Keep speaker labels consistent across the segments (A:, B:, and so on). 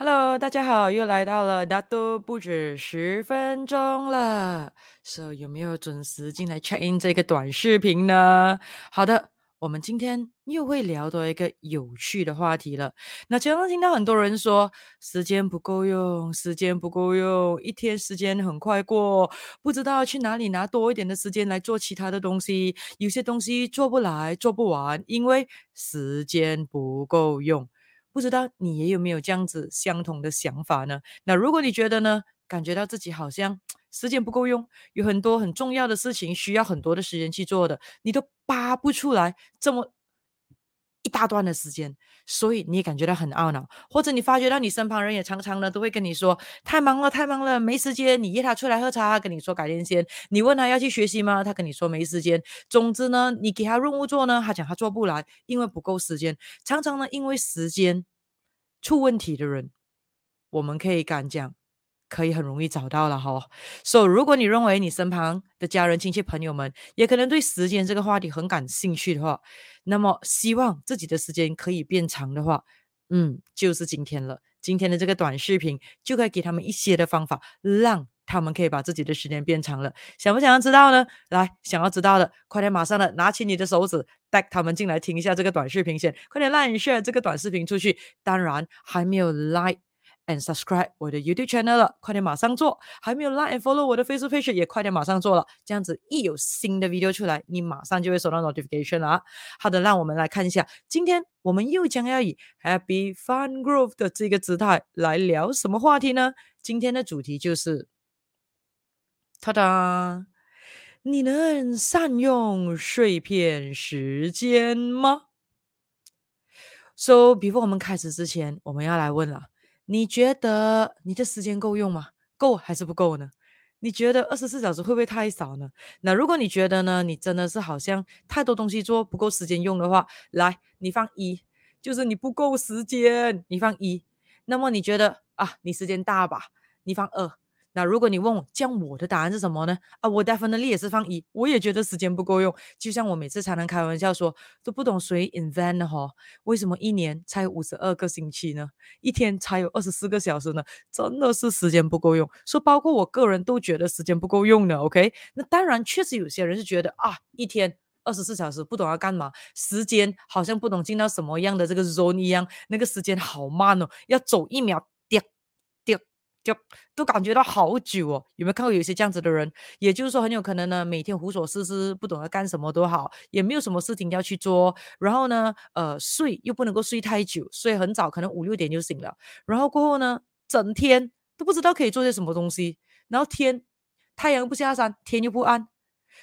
A: Hello，大家好，又来到了大都不止十分钟了。So 有没有准时进来 check in 这个短视频呢？好的，我们今天又会聊到一个有趣的话题了。那经常听到很多人说时间不够用，时间不够用，一天时间很快过，不知道去哪里拿多一点的时间来做其他的东西。有些东西做不来，做不完，因为时间不够用。不知道你也有没有这样子相同的想法呢？那如果你觉得呢，感觉到自己好像时间不够用，有很多很重要的事情需要很多的时间去做的，你都扒不出来这么一大段的时间，所以你也感觉到很懊恼，或者你发觉到你身旁人也常常呢都会跟你说太忙了，太忙了，没时间。你约他出来喝茶，跟你说改天先。你问他要去学习吗？他跟你说没时间。总之呢，你给他任务做呢，他讲他做不来，因为不够时间。常常呢，因为时间出问题的人，我们可以敢讲。可以很容易找到了哈，所以如果你认为你身旁的家人、亲戚、朋友们也可能对时间这个话题很感兴趣的话，那么希望自己的时间可以变长的话，嗯，就是今天了。今天的这个短视频就可以给他们一些的方法，让他们可以把自己的时间变长了。想不想要知道呢？来，想要知道的，快点马上的拿起你的手指，带他们进来听一下这个短视频先，快点 like share 这个短视频出去。当然还没有 like。And subscribe 我的 YouTube channel 了，快点马上做！还没有 like and follow 我的 Facebook page 也快点马上做了，这样子一有新的 video 出来，你马上就会收到 notification 了。好的，让我们来看一下，今天我们又将要以 Happy Fun Growth 的这个姿态来聊什么话题呢？今天的主题就是，哒哒，你能善用碎片时间吗？So before 我们开始之前，我们要来问了。你觉得你的时间够用吗？够还是不够呢？你觉得二十四小时会不会太少呢？那如果你觉得呢，你真的是好像太多东西做不够时间用的话，来，你放一，就是你不够时间，你放一。那么你觉得啊，你时间大吧？你放二。那如果你问我，这样我的答案是什么呢？啊，我 definitely 也是放一，我也觉得时间不够用。就像我每次常常开玩笑说，都不懂谁 invent 的哈，为什么一年才有五十二个星期呢？一天才有二十四个小时呢？真的是时间不够用。说包括我个人都觉得时间不够用的。OK，那当然确实有些人是觉得啊，一天二十四小时不懂要干嘛，时间好像不懂进到什么样的这个 zone 一样，那个时间好慢哦，要走一秒。就都感觉到好久哦，有没有看过有些这样子的人？也就是说，很有可能呢，每天无所事事，不懂得干什么都好，也没有什么事情要去做。然后呢，呃，睡又不能够睡太久，睡很早，可能五六点就醒了。然后过后呢，整天都不知道可以做些什么东西。然后天，太阳不下山，天又不安。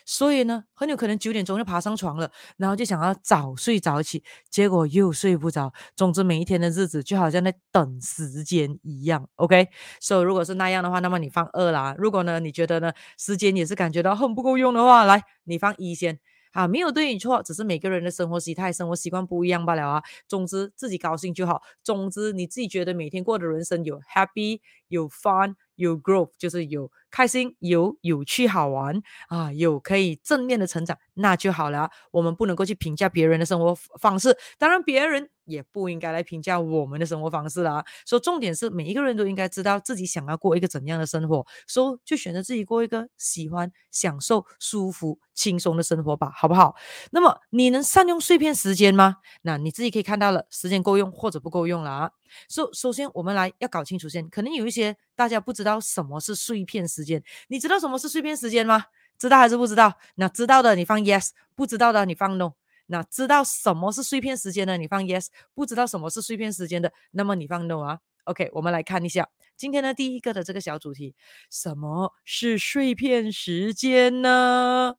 A: 所以呢，很有可能九点钟就爬上床了，然后就想要早睡早起，结果又睡不着。总之，每一天的日子就好像在等时间一样。OK，所以如果是那样的话，那么你放二啦。如果呢，你觉得呢，时间也是感觉到很不够用的话，来，你放一先。啊，没有对与错，只是每个人的生活习态、生活习惯不一样罢了啊。总之，自己高兴就好。总之，你自己觉得每天过的人生有 happy、有 fun、有 growth，就是有开心、有有趣、好玩啊，有可以正面的成长，那就好了。我们不能够去评价别人的生活方式，当然别人。也不应该来评价我们的生活方式啦。所以重点是每一个人都应该知道自己想要过一个怎样的生活，所以就选择自己过一个喜欢、享受、舒服、轻松的生活吧，好不好？那么你能善用碎片时间吗？那你自己可以看到了，时间够用或者不够用了啊。首首先我们来要搞清楚先，可能有一些大家不知道什么是碎片时间，你知道什么是碎片时间吗？知道还是不知道？那知道的你放 yes，不知道的你放 no。那知道什么是碎片时间呢？你放 yes，不知道什么是碎片时间的，那么你放 no 啊。OK，我们来看一下今天的第一个的这个小主题，什么是碎片时间呢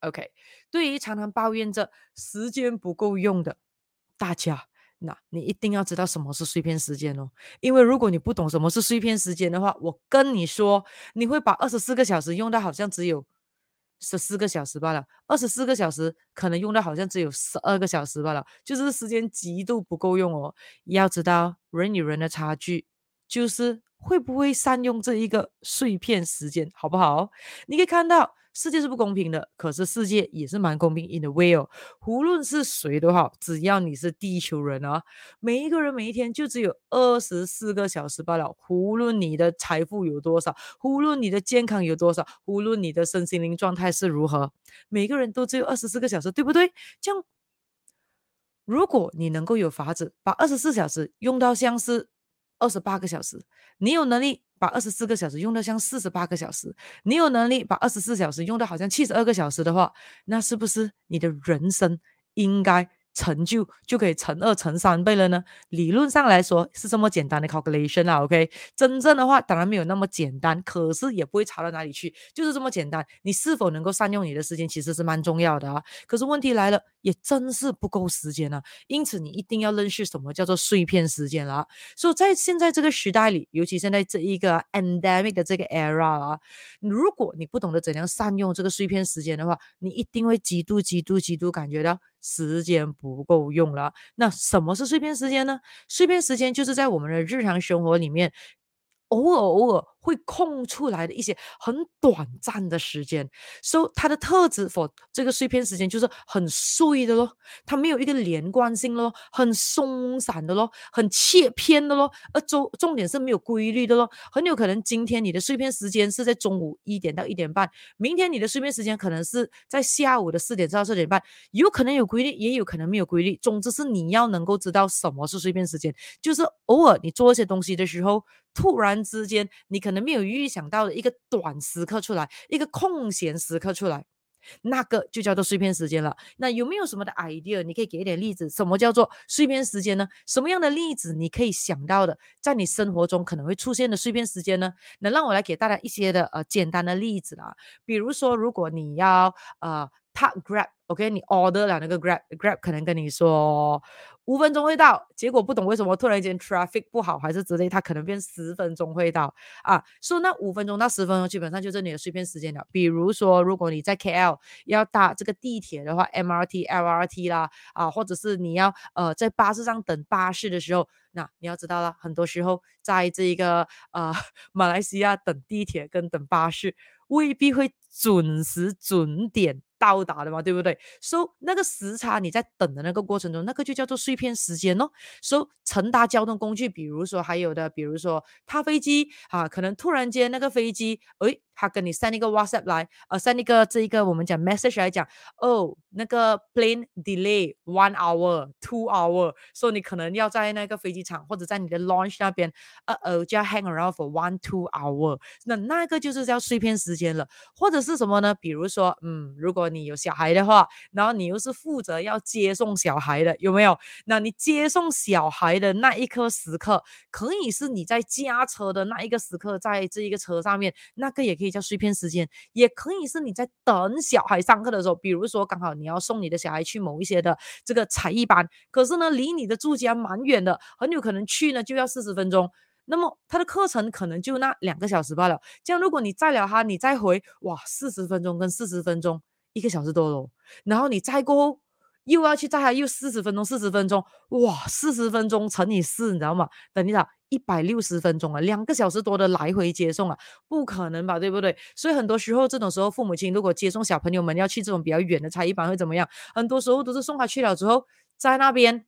A: ？OK，对于常常抱怨着时间不够用的大家，那你一定要知道什么是碎片时间哦。因为如果你不懂什么是碎片时间的话，我跟你说，你会把二十四个小时用到好像只有。十四个小时罢了，二十四个小时可能用到好像只有十二个小时罢了，就是时间极度不够用哦。要知道人与人的差距，就是会不会善用这一个碎片时间，好不好？你可以看到世界是不公平的，可是世界也是蛮公平。In a way 哦，无论是谁都好，只要你是地球人啊，每一个人每一天就只有二十四个小时罢了。无论你的财富有多少，无论你的健康有多少，无论你的身心灵状态是如何，每个人都只有二十四个小时，对不对？这样，如果你能够有法子把二十四小时用到像是二十八个小时，你有能力。把二十四个小时用得像四十八个小时，你有能力把二十四小时用得好像七十二个小时的话，那是不是你的人生应该？成就就可以乘二乘三倍了呢？理论上来说是这么简单的 calculation 啦，OK？真正的话当然没有那么简单，可是也不会差到哪里去，就是这么简单。你是否能够善用你的时间，其实是蛮重要的啊。可是问题来了，也真是不够时间啊。因此你一定要认识什么叫做碎片时间啦。所以在现在这个时代里，尤其现在这一个 endemic 的这个 era 啊，如果你不懂得怎样善用这个碎片时间的话，你一定会极度极度极度感觉到。时间不够用了，那什么是碎片时间呢？碎片时间就是在我们的日常生活里面，偶尔偶尔。会空出来的一些很短暂的时间，so 它的特质 for 这个碎片时间就是很碎的咯，它没有一个连贯性咯，很松散的咯，很切片的咯，而重重点是没有规律的咯，很有可能今天你的碎片时间是在中午一点到一点半，明天你的碎片时间可能是在下午的四点到四点半，有可能有规律，也有可能没有规律，总之是你要能够知道什么是碎片时间，就是偶尔你做一些东西的时候，突然之间你可能。没有预想到的一个短时刻出来，一个空闲时刻出来，那个就叫做碎片时间了。那有没有什么的 idea？你可以给一点例子，什么叫做碎片时间呢？什么样的例子你可以想到的，在你生活中可能会出现的碎片时间呢？那让我来给大家一些的呃简单的例子啦。比如说，如果你要呃。他 Grab，OK，、你 order 了那个 Grab，Grab 可能跟你说五分钟会到，结果不懂为什么突然间 traffic 不好还是之类，它可能变十分钟会到啊。所以那五分钟到十分钟基本上就是你的碎片时间了。比如说，如果你在 KL 要搭这个地铁的话，MRT、LRT 啦，啊，或者是你要呃在巴士上等巴士的时候，那你要知道了，很多时候在这一个呃马来西亚等地铁跟等巴士未必会准时准点。到达的嘛，对不对？so, 那个时差你在等的那个过程中，那个就叫做碎片时间哦。So 乘搭交通工具，比如说还有的，比如说搭飞机啊，可能突然间那个飞机，诶。他跟你 send 一个 WhatsApp 来，呃，send 一个这一个我们讲 message 来讲，哦，那个 plane delay one hour, two hour，所以你可能要在那个飞机场或者在你的 launch 那边，呃呃，就要 hang around for one two hour，那那个就是叫碎片时间了，或者是什么呢？比如说，嗯，如果你有小孩的话，然后你又是负责要接送小孩的，有没有？那你接送小孩的那一刻时刻，可以是你在驾车的那一个时刻，在这一个车上面，那个也可以。叫碎片时间，也可以是你在等小孩上课的时候，比如说刚好你要送你的小孩去某一些的这个才艺班，可是呢离你的住家蛮远的，很有可能去呢就要四十分钟，那么他的课程可能就那两个小时罢了。这样如果你再了他，你再回，哇，四十分钟跟四十分钟，一个小时多了，然后你再过后。又要去载他，又四十分钟，四十分钟，哇，四十分钟乘以四，你知道吗？等一下，一百六十分钟啊，两个小时多的来回接送啊，不可能吧，对不对？所以很多时候，这种时候，父母亲如果接送小朋友们要去这种比较远的才艺班会怎么样？很多时候都是送他去了之后，在那边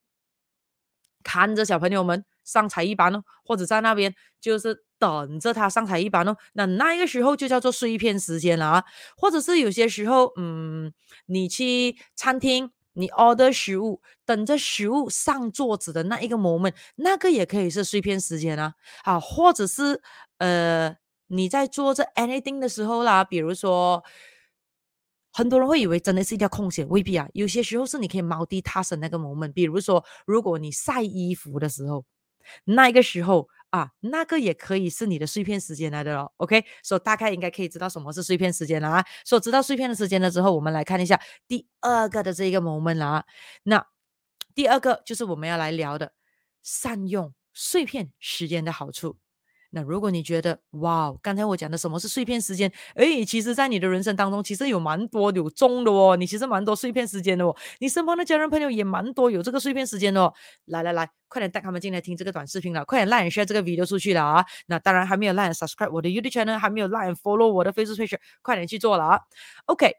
A: 看着小朋友们上才艺班哦，或者在那边就是等着他上才艺班哦。那那一个时候就叫做碎片时间了啊，或者是有些时候，嗯，你去餐厅。你 order 食物，等着食物上桌子的那一个 moment，那个也可以是碎片时间啊，啊，或者是呃你在做这 anything 的时候啦，比如说很多人会以为真的是一条空闲，未必啊，有些时候是你可以猫地踏身那个 moment，比如说如果你晒衣服的时候，那个时候。啊，那个也可以是你的碎片时间来的咯。OK，所以大概应该可以知道什么是碎片时间了啊。所以知道碎片的时间了之后，我们来看一下第二个的这一个 moment 啊。那第二个就是我们要来聊的善用碎片时间的好处。那如果你觉得哇，刚才我讲的什么是碎片时间？诶，其实，在你的人生当中，其实有蛮多有中的哦，你其实蛮多碎片时间的哦，你身旁的家人朋友也蛮多有这个碎片时间的哦。来来来，快点带他们进来听这个短视频了，快点 like share 这个 video 出去了啊！那当然还没有 like subscribe 我的 YouTube channel，还没有 like follow 我的 Facebook page，快点去做了啊！OK，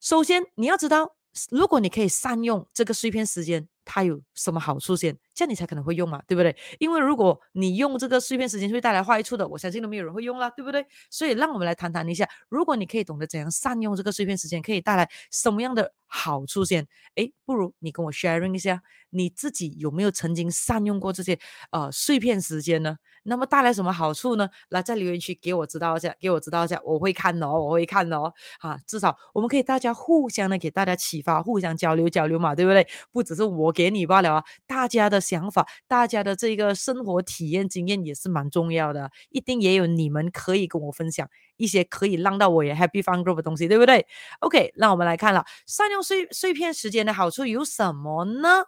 A: 首先你要知道，如果你可以善用这个碎片时间。它有什么好处先？这样你才可能会用嘛，对不对？因为如果你用这个碎片时间会带来坏处的，我相信都没有人会用了，对不对？所以让我们来谈谈一下，如果你可以懂得怎样善用这个碎片时间，可以带来什么样的好处先？诶，不如你跟我 sharing 一下，你自己有没有曾经善用过这些呃碎片时间呢？那么带来什么好处呢？来在留言区给我知道一下，给我知道一下，我会看的哦，我会看的哦。哈，至少我们可以大家互相的给大家启发，互相交流交流嘛，对不对？不只是我。给你罢了啊！大家的想法，大家的这个生活体验经验也是蛮重要的，一定也有你们可以跟我分享一些可以让到我也 happy fun group 的东西，对不对？OK，那我们来看了善用碎碎片时间的好处有什么呢？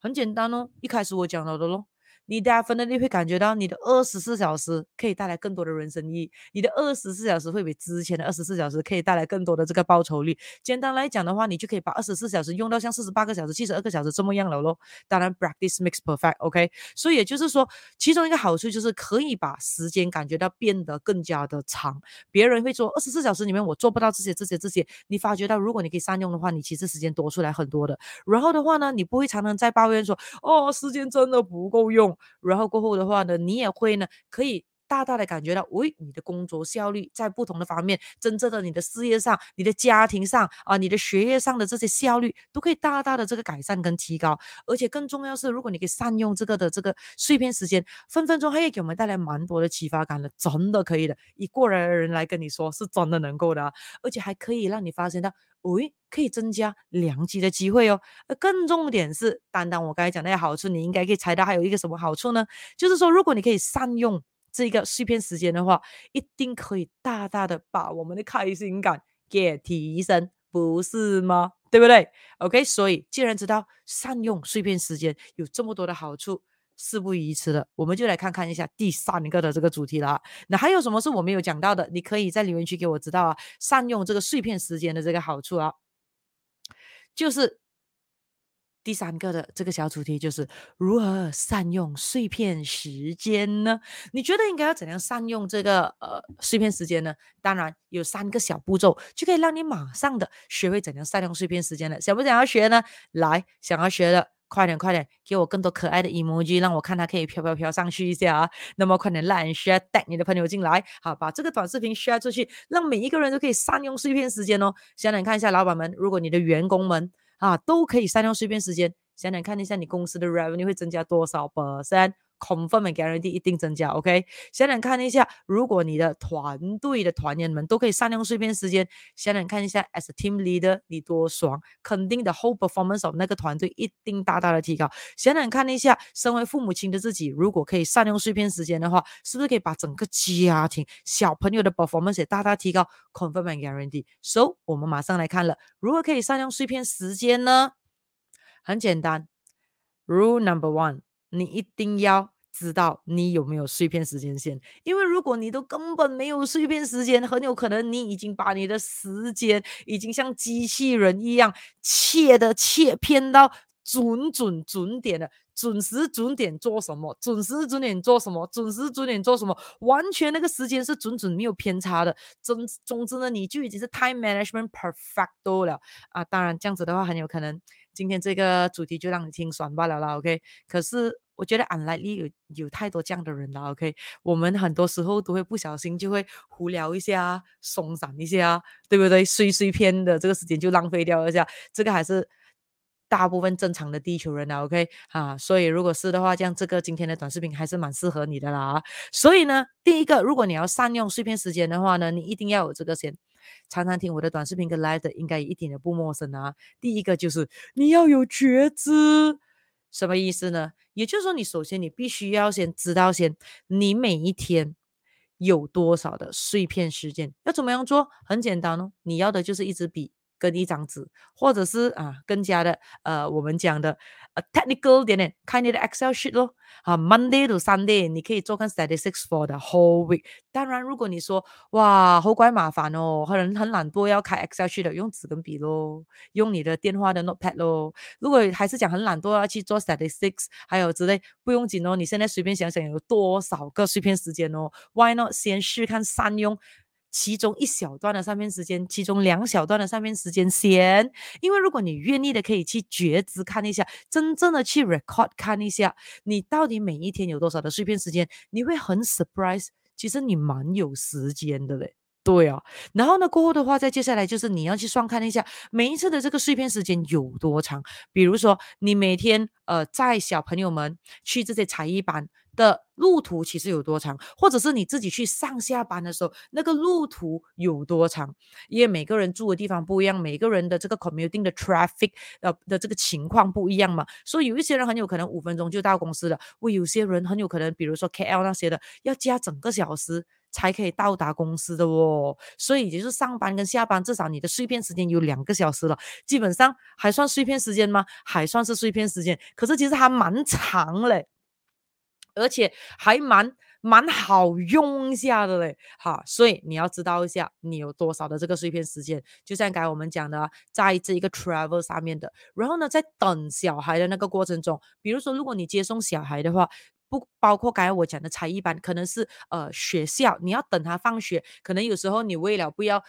A: 很简单哦，一开始我讲到的喽。你 definitely 会感觉到你的二十四小时可以带来更多的人生意义，你的二十四小时会比之前的二十四小时可以带来更多的这个报酬率。简单来讲的话，你就可以把二十四小时用到像四十八个小时、七十二个小时这么样了咯。当然，practice makes perfect，OK？所以也就是说，其中一个好处就是可以把时间感觉到变得更加的长。别人会说二十四小时里面我做不到这些、这些、这些，你发觉到如果你可以善用的话，你其实时间多出来很多的。然后的话呢，你不会常常在抱怨说哦，时间真的不够用。然后过后的话呢，你也会呢，可以大大的感觉到，喂，你的工作效率在不同的方面，真正的你的事业上、你的家庭上啊、你的学业上的这些效率，都可以大大的这个改善跟提高。而且更重要是，如果你可以善用这个的这个碎片时间，分分钟还可以给我们带来蛮多的启发感的，真的可以的。以过来的人来跟你说，是真的能够的啊，而且还可以让你发现到。喂，可以增加良机的机会哦。而更重点是，单单我刚才讲那些好处，你应该可以猜到还有一个什么好处呢？就是说，如果你可以善用这个碎片时间的话，一定可以大大的把我们的开心感给提升，不是吗？对不对？OK，所以既然知道善用碎片时间有这么多的好处。事不宜迟的，我们就来看看一下第三个的这个主题了。那还有什么是我没有讲到的？你可以在留言区给我知道啊。善用这个碎片时间的这个好处啊，就是第三个的这个小主题，就是如何善用碎片时间呢？你觉得应该要怎样善用这个呃碎片时间呢？当然有三个小步骤，就可以让你马上的学会怎样善用碎片时间了。想不想要学呢？来，想要学的。快点，快点，给我更多可爱的 emoji，让我看它可以飘飘飘上去一下啊！那么快点，like share，带你的朋友进来，好，把这个短视频 share 出去，让每一个人都可以善用碎片时间哦。想想看一下，老板们，如果你的员工们啊都可以善用碎片时间，想想看一下，你公司的 revenue 会增加多少 percent？Confirm and guarantee 一定增加，OK？想想看一下，如果你的团队的团员们都可以善用碎片时间，想想看一下，as a team leader 你多爽，肯定的 whole performance of 那个团队一定大大的提高。想想看一下，身为父母亲的自己，如果可以善用碎片时间的话，是不是可以把整个家庭小朋友的 performance 也大大提高？confirm and guarantee。So 我们马上来看了，如何可以善用碎片时间呢？很简单，rule number one。你一定要知道你有没有碎片时间线，因为如果你都根本没有碎片时间，很有可能你已经把你的时间已经像机器人一样切的切片到准准准点了，准时准点做什么，准时准点做什么，准时准点做什么，完全那个时间是准准没有偏差的。总总之呢，你就已经是 time management perfecto 了啊！当然这样子的话，很有可能今天这个主题就让你听爽罢了啦。OK，可是。我觉得安来力有有太多这样的人了，OK？我们很多时候都会不小心就会胡聊一下，松散一下，对不对？碎碎片的这个时间就浪费掉一下，这个还是大部分正常的地球人了，OK？啊，所以如果是的话，这样这个今天的短视频还是蛮适合你的啦。所以呢，第一个，如果你要善用碎片时间的话呢，你一定要有这个先，常常听我的短视频跟 live 的，应该一点都不陌生啊。第一个就是你要有觉知。什么意思呢？也就是说，你首先你必须要先知道先，你每一天有多少的碎片时间，要怎么样做？很简单哦，你要的就是一支笔，跟一张纸，或者是啊更加的呃我们讲的呃 technical 点点，看你的 Excel sheet 咯。啊，Monday to Sunday 你可以做看 statistics for the whole week。当然，如果你说哇好怪麻烦哦，很很懒惰要开 Excel sheet 的，用纸跟笔咯，用你的电话的 notepad 咯。如果还是讲很懒惰要去做 statistics，还有之类，不用紧哦。你现在随便想想有多少个碎片时间哦？Why not 先试看善用？其中一小段的上面时间，其中两小段的上面时间先，因为如果你愿意的，可以去觉知看一下，真正的去 record 看一下，你到底每一天有多少的碎片时间，你会很 surprise，其实你蛮有时间的嘞。对啊，然后呢，过后的话，再接下来就是你要去算看一下每一次的这个碎片时间有多长。比如说，你每天呃在小朋友们去这些才艺班的路途其实有多长，或者是你自己去上下班的时候那个路途有多长？因为每个人住的地方不一样，每个人的这个 commuting 的 traffic 呃的这个情况不一样嘛，所以有一些人很有可能五分钟就到公司了，我有些人很有可能，比如说 KL 那些的，要加整个小时。才可以到达公司的哦，所以也就是上班跟下班，至少你的碎片时间有两个小时了，基本上还算碎片时间吗？还算是碎片时间，可是其实还蛮长嘞，而且还蛮蛮好用一下的嘞，好，所以你要知道一下你有多少的这个碎片时间，就像刚才我们讲的，在这一个 travel 上面的，然后呢，在等小孩的那个过程中，比如说如果你接送小孩的话。不包括刚才我讲的才艺班，可能是呃学校，你要等他放学，可能有时候你为了不要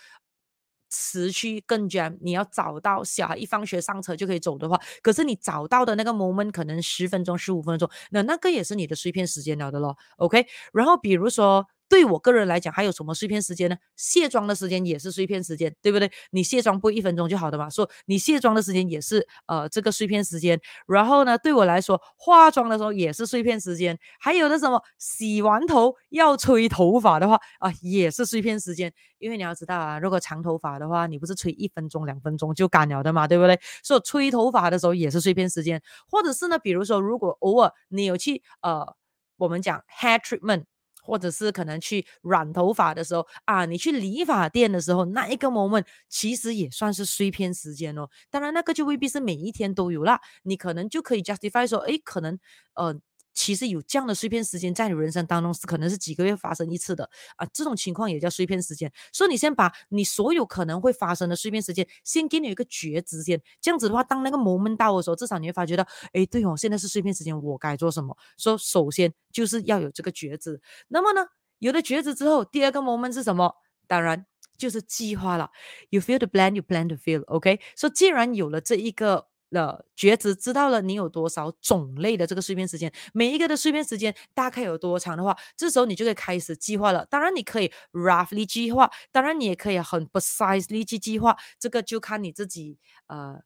A: 持续更加，你要找到小孩一放学上车就可以走的话，可是你找到的那个 moment 可能十分钟、十五分钟，那那个也是你的碎片时间了的咯。OK，然后比如说。对我个人来讲，还有什么碎片时间呢？卸妆的时间也是碎片时间，对不对？你卸妆不一分钟就好的嘛，说你卸妆的时间也是呃这个碎片时间。然后呢，对我来说，化妆的时候也是碎片时间。还有那什么洗完头要吹头发的话啊，也是碎片时间。因为你要知道啊，如果长头发的话，你不是吹一分钟、两分钟就干了的嘛，对不对？所以吹头发的时候也是碎片时间。或者是呢，比如说如果偶尔你有去呃，我们讲 hair treatment。或者是可能去染头发的时候啊，你去理发店的时候，那一个 moment 其实也算是碎片时间哦。当然，那个就未必是每一天都有啦，你可能就可以 justify 说，哎，可能呃。其实有这样的碎片时间在你人生当中是可能是几个月发生一次的啊，这种情况也叫碎片时间。所以你先把你所有可能会发生的碎片时间先给你一个觉知先，这样子的话，当那个 moment 到的时候，至少你会发觉到，哎，对哦，现在是碎片时间，我该做什么？说首先就是要有这个觉知。那么呢，有了觉知之后，第二个 moment 是什么？当然就是计划了。You feel the plan, you plan to feel. OK，所以既然有了这一个。的觉知知道了你有多少种类的这个碎片时间，每一个的碎片时间大概有多长的话，这时候你就可以开始计划了。当然你可以 roughly 计划，当然你也可以很 precisely 去计划，这个就看你自己呃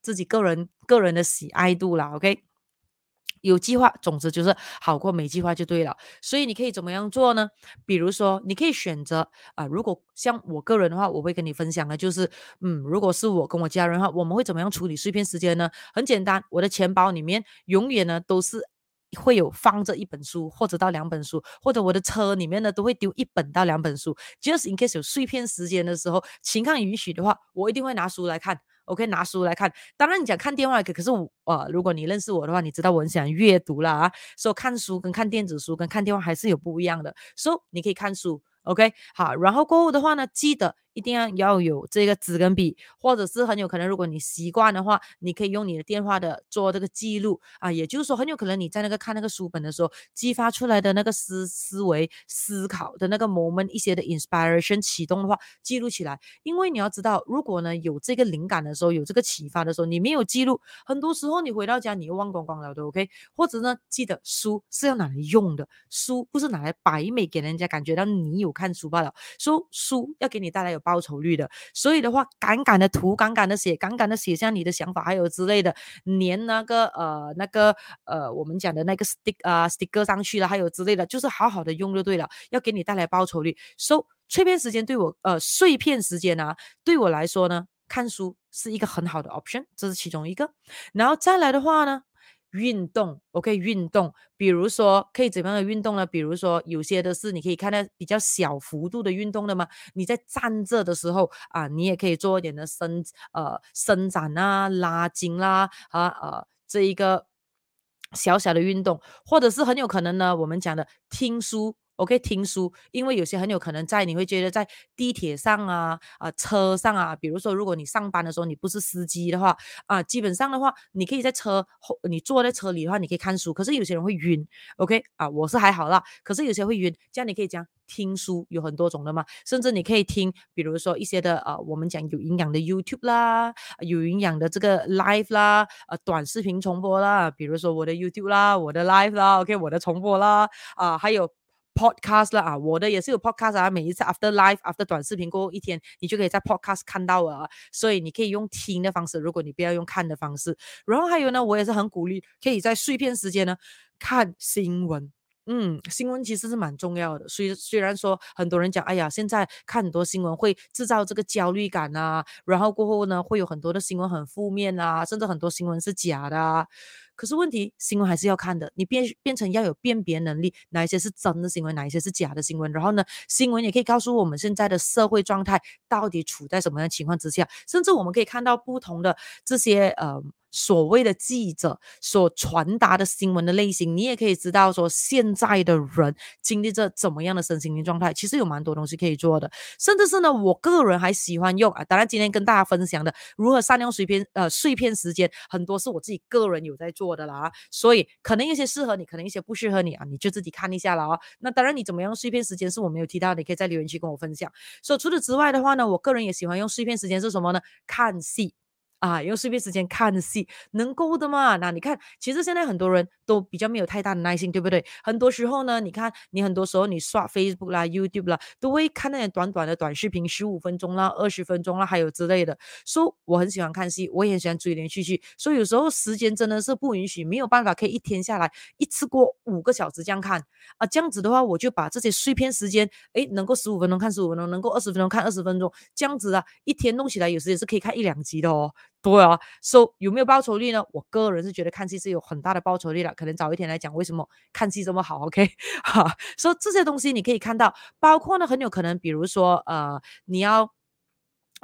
A: 自己个人个人的喜爱度了。OK。有计划，总之就是好过没计划就对了。所以你可以怎么样做呢？比如说，你可以选择啊、如果像我个人的话，我会跟你分享的，就是嗯，如果是我跟我家人的话，我们会怎么样处理碎片时间呢？很简单，我的钱包里面永远呢都是会有放着一本书或者到两本书，或者我的车里面呢都会丢一本到两本书，just in case 有碎片时间的时候，情况允许的话，我一定会拿书来看。OK，拿书来看，当然你讲看电话可可是我，呃，如果你认识我的话，你知道我很喜欢阅读啦啊，所以看书跟看电子书跟看电话还是有不一样的，所以你可以看书，OK，好，然后过后的话呢，记得。一定要要有这个纸跟笔，或者是很有可能，如果你习惯的话，你可以用你的电话的做这个记录啊。也就是说，很有可能你在那个看那个书本的时候，激发出来的那个思思维、思考的那个 moment，一些的 inspiration 启动的话，记录起来。因为你要知道，如果呢有这个灵感的时候，有这个启发的时候，你没有记录，很多时候你回到家你又忘光光了的，OK？或者呢，记得书是要拿来用的，书不是拿来摆美给人家感觉到你有看书罢了。说书，书要给你带来有报酬率的，所以的话，敢敢的涂，敢敢的写，敢敢的写下你的想法，还有之类的，粘那个呃那个呃我们讲的那个 stick 啊、sticker 上去了，还有之类的，就是好好的用就对了，要给你带来报酬率。So 碎片时间对我呃碎片时间啊，对我来说呢，看书是一个很好的 option，这是其中一个。然后再来的话呢，运动，OK，运动，比如说可以怎么样的运动呢？比如说有些的是你可以看到比较小幅度的运动的嘛。你在站着的时候啊，你也可以做一点的伸呃伸展啊、拉筋啦啊呃这一个小小的运动，或者是很有可能呢，我们讲的听书。OK，听书，因为有些很有可能在你会觉得在地铁上啊、啊车上啊，比如说如果你上班的时候你不是司机的话啊，基本上的话你可以在车后，你坐在车里的话你可以看书。可是有些人会晕，OK 啊，我是还好啦，可是有些会晕，这样你可以讲听书有很多种的嘛，甚至你可以听，比如说一些的啊，我们讲有营养的 YouTube 啦，有营养的这个 Live 啦，啊，短视频重播啦，比如说我的 YouTube 啦，我的 Live 啦，OK，我的重播啦，啊，还有。Podcast 了啊，我的也是有 Podcast 啊。每一次 After Live After 短视频过后一天，你就可以在 Podcast 看到啊。所以你可以用听的方式，如果你不要用看的方式。然后还有呢，我也是很鼓励，可以在碎片时间呢看新闻。嗯，新闻其实是蛮重要的。虽虽然说很多人讲，哎呀，现在看很多新闻会制造这个焦虑感啊，然后过后呢会有很多的新闻很负面啊，甚至很多新闻是假的啊。可是问题，新闻还是要看的，你变变成要有辨别能力，哪一些是真的新闻，哪一些是假的新闻。然后呢，新闻也可以告诉我们现在的社会状态到底处在什么样的情况之下，甚至我们可以看到不同的这些呃。所谓的记者所传达的新闻的类型，你也可以知道说现在的人经历着怎么样的身心灵状态。其实有蛮多东西可以做的，甚至是呢，我个人还喜欢用啊。当然，今天跟大家分享的如何善用碎片呃碎片时间，很多是我自己个人有在做做的啦。所以可能一些适合你，可能一些不适合你啊，你就自己看一下了啊。那当然，你怎么样碎片时间是我没有提到，你可以在留言区跟我分享。所以除此之外的话呢，我个人也喜欢用碎片时间是什么呢？看戏。啊，用碎片时间看戏能够的嘛？那你看，其实现在很多人都比较没有太大的耐心，对不对？很多时候呢，你看你很多时候你刷 Facebook 啦、YouTube 啦，都会看那些短短的短视频，十五分钟啦、二十分钟啦，还有之类的。所以我很喜欢看戏，我也很喜欢追连续剧。所以有时候时间真的是不允许，没有办法可以一天下来一次过五个小时这样看啊。这样子的话，我就把这些碎片时间，诶，能够十五分钟看十五分钟，能够二十分钟看二十分钟，这样子啊，一天弄起来有时也是可以看一两集的哦。对啊，so 有没有报酬率呢？我个人是觉得看戏是有很大的报酬率了。可能早一天来讲，为什么看戏这么好？OK，哈 所以这些东西你可以看到，包括呢很有可能，比如说呃，你要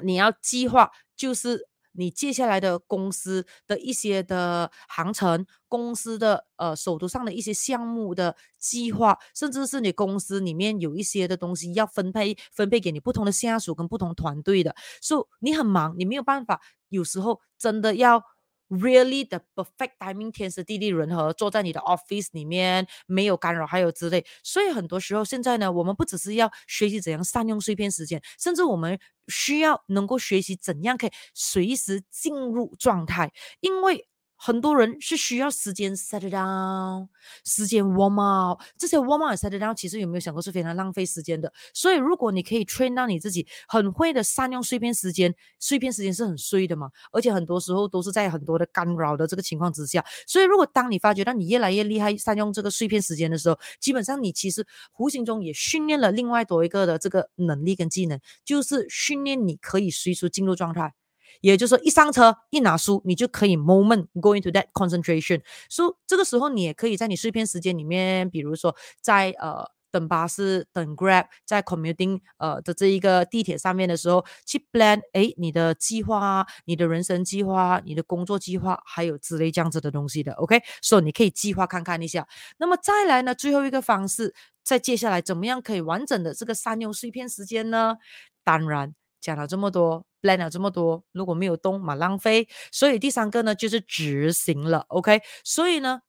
A: 你要计划，就是你接下来的公司的一些的航程，公司的呃手头上的一些项目的计划，甚至是你公司里面有一些的东西要分配分配给你不同的下属跟不同团队的，所以你很忙，你没有办法。有时候真的要 really the perfect timing，天时地利人和，坐在你的 office 里面没有干扰，还有之类。所以很多时候现在呢，我们不只是要学习怎样善用碎片时间，甚至我们需要能够学习怎样可以随时进入状态，因为。很多人是需要时间 set it down，时间 warm up，这些 warm up set it down 其实有没有想过是非常浪费时间的？所以如果你可以 train 到你自己很会的善用碎片时间，碎片时间是很碎的嘛，而且很多时候都是在很多的干扰的这个情况之下。所以如果当你发觉到你越来越厉害善用这个碎片时间的时候，基本上你其实无形中也训练了另外多一个的这个能力跟技能，就是训练你可以随时进入状态。也就是说，一上车一拿书，你就可以 moment go into that concentration。所以这个时候，你也可以在你碎片时间里面，比如说在呃等巴士、等 Grab，在 commuting 呃的这一个地铁上面的时候，去 plan 哎你的计划、你的人生计划、你的工作计划，还有之类这样子的东西的。OK，所以你可以计划看看一下。那么再来呢，最后一个方式，在接下来怎么样可以完整的这个善用碎片时间呢？当然。讲了这么多，plan 了这么多，如果没有动，蛮浪费。所以第三个呢，就是执行了，OK。所以呢，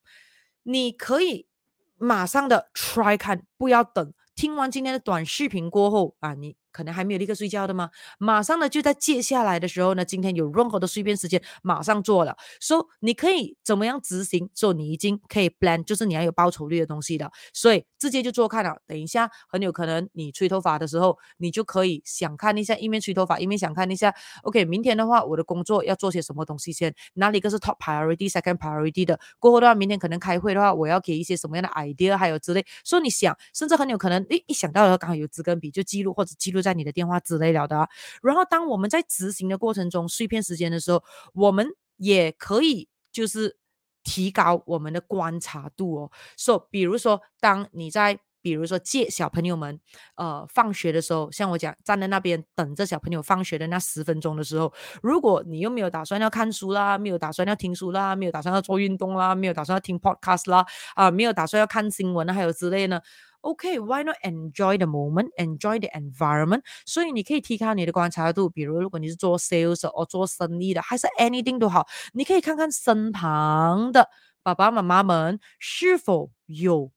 A: 你可以马上的 try 看，不要等。听完今天的短视频过后啊，你。可能还没有立刻睡觉的吗？马上呢，就在接下来的时候呢，今天有任何的碎片时间，马上做了。所以你可以怎么样执行？所以你已经可以 plan，就是你要有报酬率的东西的。所以直接就做看了。等一下，很有可能你吹头发的时候，你就可以想看一下，一面吹头发，一面想看一下。OK，明天的话，我的工作要做些什么东西先？哪里一个是 top priority，second priority 的？过后的话，明天可能开会的话，我要给一些什么样的 idea，还有之类。所以你想，甚至很有可能，诶，一想到了刚好有纸跟笔，就记录或者记录。就在你的电话之类了的，然后当我们在执行的过程中，碎片时间的时候，我们也可以就是提高我们的观察度哦。所以，比如说，当你在比如说接小朋友们，呃，放学的时候，像我讲，站在那边等着小朋友放学的那十分钟的时候，如果你又没有打算要看书啦，没有打算要听书啦，没有打算要做运动啦，没有打算要听 podcast 啦，啊、呃，没有打算要看新闻还有之类呢，OK，why、okay, not enjoy the moment，enjoy the environment？所以你可以提高你的观察度，比如如果你是做 sales 或做生意的，还是 anything 都好，你可以看看身旁的爸爸妈妈们是否有。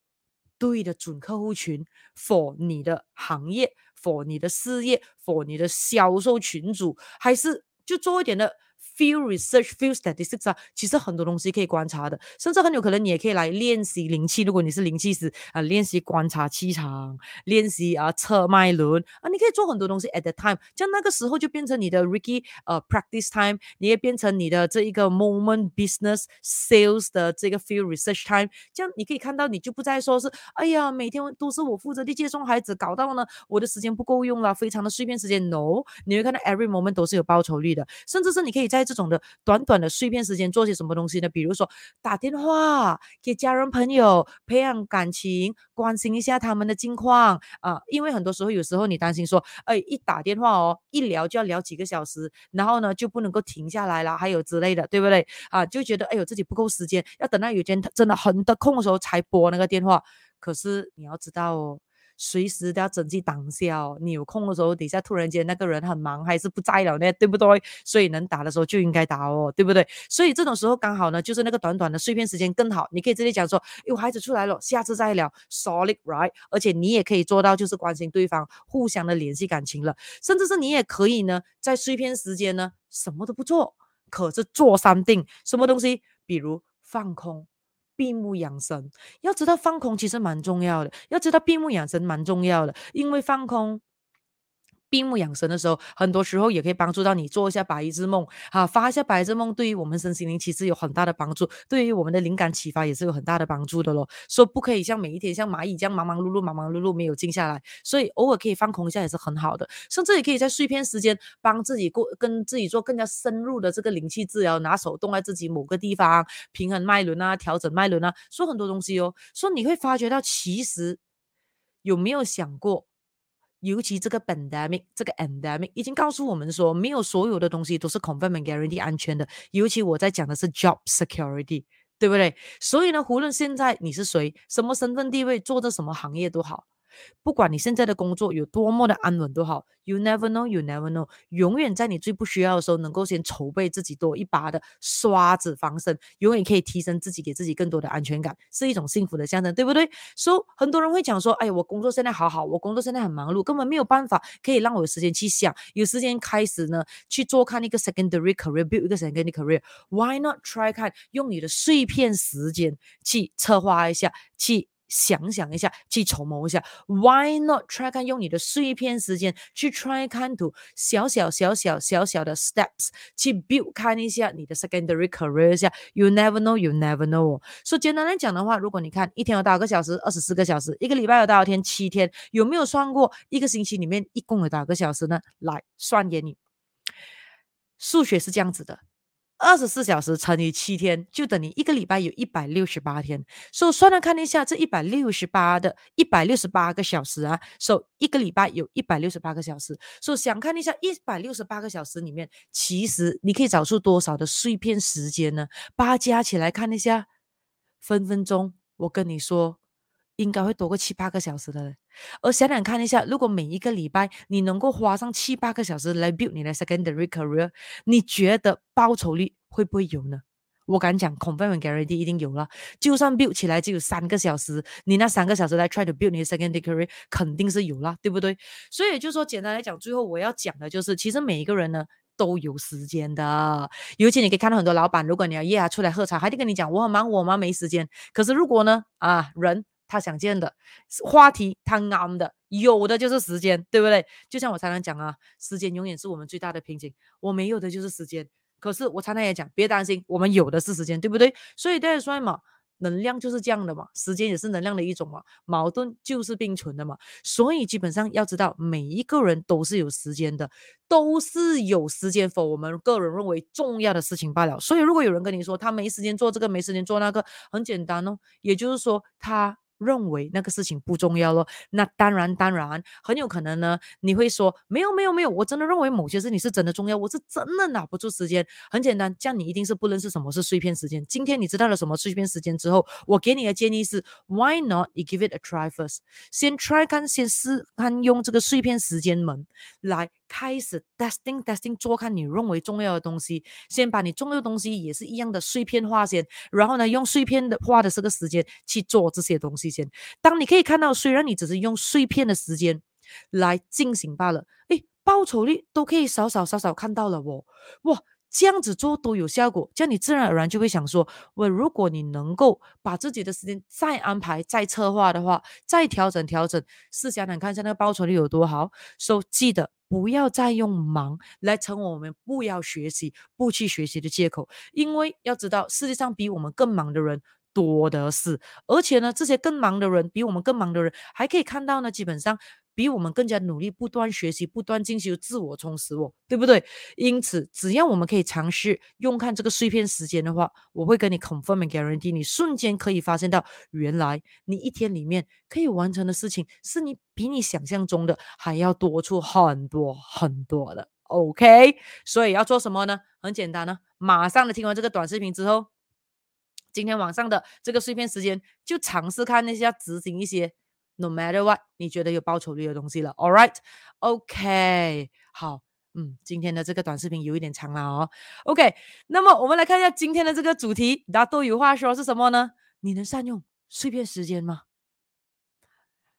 A: 对的准客户群，for 你的行业，for 你的事业，for 你的销售群组，还是就做一点的。Feel research, feel statistics 啊，其实很多东西可以观察的，甚至很有可能你也可以来练习灵气。如果你是灵气师啊、练习观察气场，练习啊测脉轮啊，你可以做很多东西 at the time，这样那个时候就变成你的 Ricky 呃 practice time，你也变成你的这一个 moment business sales 的这个 feel research time，这样你可以看到你就不再说是哎呀每天都是我负责的接送孩子，搞到呢我的时间不够用了，非常的碎片时间。No，你会看到 every moment 都是有报酬率的，甚至是你可以在这种的短短的碎片时间做些什么东西呢？比如说打电话给家人朋友，培养感情，关心一下他们的近况啊、因为很多时候，有时候你担心说，哎，一打电话哦，一聊就要聊几个小时，然后呢就不能够停下来了，还有之类的，对不对？啊，就觉得哎呦自己不够时间，要等到有间真的很得空的时候才拨那个电话。可是你要知道哦。随时都要珍惜当下哦。你有空的时候，底下突然间那个人很忙，还是不在了呢，对不对？所以能打的时候就应该打哦，对不对？所以这种时候刚好呢，就是那个短短的碎片时间更好。你可以直接讲说：“有，孩子出来了，下次再聊。”Solid right？而且你也可以做到，就是关心对方，互相的联系感情了。甚至是你也可以呢，在碎片时间呢，什么都不做，可是做三定什么东西？比如放空。闭目养神，要知道放空其实蛮重要的，要知道闭目养神蛮重要的，因为放空。闭目养神的时候，很多时候也可以帮助到你做一下白日梦，啊，发一下白日梦，对于我们身心灵其实有很大的帮助，对于我们的灵感启发也是有很大的帮助的咯。说不可以像每一天像蚂蚁这样忙忙碌碌、忙忙碌碌，没有静下来，所以偶尔可以放空一下也是很好的，甚至也可以在碎片时间帮自己过，跟自己做更加深入的这个灵气治疗，拿手动在自己某个地方平衡脉轮啊，调整脉轮啊，说很多东西哦，说你会发觉到其实有没有想过？尤其这个 pandemic，这个 endemic 已经告诉我们说，没有所有的东西都是 confirm and guarantee 安全的。尤其我在讲的是 job security，对不对？所以呢，无论现在你是谁，什么身份地位，做着什么行业都好。不管你现在的工作有多么的安稳都好，You never know, you never know。永远在你最不需要的时候，能够先筹备自己多一把的刷子防身，永远可以提升自己，给自己更多的安全感，是一种幸福的象征，对不对？所以很多人会讲说，哎，我工作现在好好，我工作现在很忙碌，根本没有办法可以让我有时间去想，有时间开始呢去做看一个 secondary career，build 一个 secondary career。Why not try 看用你的碎片时间去策划一下，去。想想一下，去筹谋一下，Why not try 看用你的碎片时间去 try 看图小小小小小小的 steps 去 build 看一下你的 secondary career 一下，You never know, you never know。所以简单来讲的话，如果你看一天有多少个小时，二十四个小时，一个礼拜有多少天，七天，有没有算过一个星期里面一共有多少个小时呢？来算给你，数学是这样子的。二十四小时乘以七天，就等于一个礼拜有一百六十八天。所以算来看一下，这一百六十八的一百六十八个小时啊，所以一个礼拜有一百六十八个小时。所以想看一下一百六十八个小时里面，其实你可以找出多少的碎片时间呢？把它加起来看一下，分分钟，我跟你说。应该会多过七八个小时的，而想想看一下，如果每一个礼拜你能够花上七八个小时来 build 你的 secondary career，你觉得报酬率会不会有呢？我敢讲，confirm and guarantee 一定有了。就算 build 起来只有三个小时，你那三个小时来 try to build 你的 secondary career，肯定是有了，对不对？所以就说简单来讲，最后我要讲的就是，其实每一个人呢都有时间的。尤其你可以看到很多老板，如果你要约他出来喝茶，还得跟你讲我很忙，我忙没时间。可是如果呢，啊人。他想见的话题，他啱的，有的就是时间，对不对？就像我常常讲啊，时间永远是我们最大的瓶颈。我没有的就是时间，可是我常常也讲，别担心，我们有的是时间，对不对？所以，大家说嘛，能量就是这样的嘛，时间也是能量的一种嘛，矛盾就是并存的嘛。所以基本上要知道，每一个人都是有时间的，都是有时间否我们个人认为重要的事情罢了。所以如果有人跟你说他没时间做这个，没时间做那个，很简单哦，也就是说他。认为那个事情不重要咯，那当然当然很有可能呢，你会说没有没有没有，我真的认为某些事情是真的重要，我是真的拿不出时间。很简单，这样你一定是不认识什么是碎片时间。今天你知道了什么碎片时间之后，我给你的建议是，Why not you give it a try first？先 try 看，先试看用这个碎片时间门来。开始 testing testing 做看你认为重要的东西，先把你重要的东西也是一样的碎片化先，然后呢，用碎片的花的这个时间去做这些东西先。当你可以看到，虽然你只是用碎片的时间来进行罢了，诶，报酬率都可以少少少少看到了哦，哇！这样子做都有效果，这样你自然而然就会想说：我如果你能够把自己的时间再安排、再策划的话，再调整调整，试想想看一下那个报酬率有多好。所以记得不要再用忙来成为我们不要学习、不去学习的借口，因为要知道世界上比我们更忙的人多的是，而且呢，这些更忙的人比我们更忙的人还可以看到呢，基本上。比我们更加努力，不断学习，不断进修，自我充实哦，对不对？因此，只要我们可以尝试用看这个碎片时间的话，我会跟你 confirm and guarantee，你瞬间可以发现到，原来你一天里面可以完成的事情，是你比你想象中的还要多出很多很多的。OK，所以要做什么呢？很简单呢，马上的听完这个短视频之后，今天晚上的这个碎片时间，就尝试看那些要执行一些。No matter what，你觉得有报酬率的东西了，All right，OK，好，嗯，今天的这个短视频有一点长了哦，OK，那么我们来看一下今天的这个主题，大家都有话说是什么呢？你能善用碎片时间吗？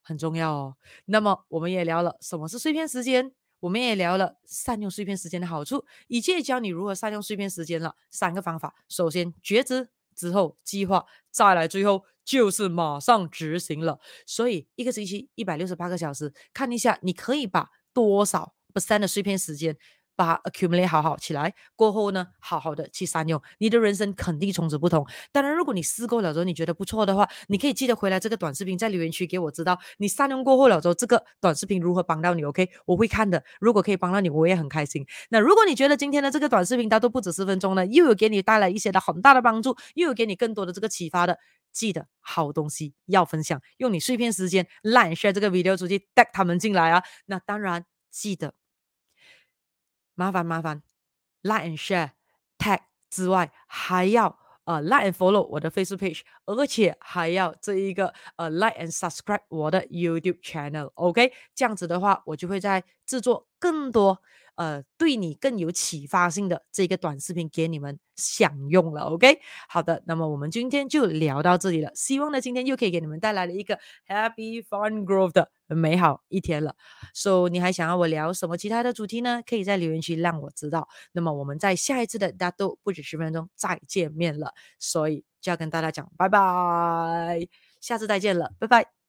A: 很重要哦。那么我们也聊了什么是碎片时间，我们也聊了善用碎片时间的好处，以及教你如何善用碎片时间了三个方法。首先，觉知。之后计划，再来最后就是马上执行了。所以一个星期一百六十八个小时，看一下你可以把多少 percent 的碎片时间。把 accumulate 好好起来过后呢，好好的去善用，你的人生肯定从此不同。当然，如果你试过了之后你觉得不错的话，你可以记得回来这个短视频在留言区给我知道你善用过后了之后这个短视频如何帮到你。OK，我会看的。如果可以帮到你，我也很开心。那如果你觉得今天的这个短视频它都不止十分钟呢，又有给你带来一些的很大的帮助，又有给你更多的这个启发的，记得好东西要分享，用你碎片时间 like share 这个 video 出去带他们进来啊。那当然记得。麻烦麻烦，like and share tag 之外，还要呃 like and follow 我的 Facebook page，而且还要这一个呃 like and subscribe 我的 YouTube channel，OK？这样子的话，我就会在制作更多。呃，对你更有启发性的这个短视频给你们享用了，OK？好的，那么我们今天就聊到这里了。希望呢，今天又可以给你们带来了一个 Happy Fun Growth 的美好一天了。So，你还想要我聊什么其他的主题呢？可以在留言区让我知道。那么我们在下一次的大都不止十分钟再见面了，所以就要跟大家讲拜拜，下次再见了，拜拜。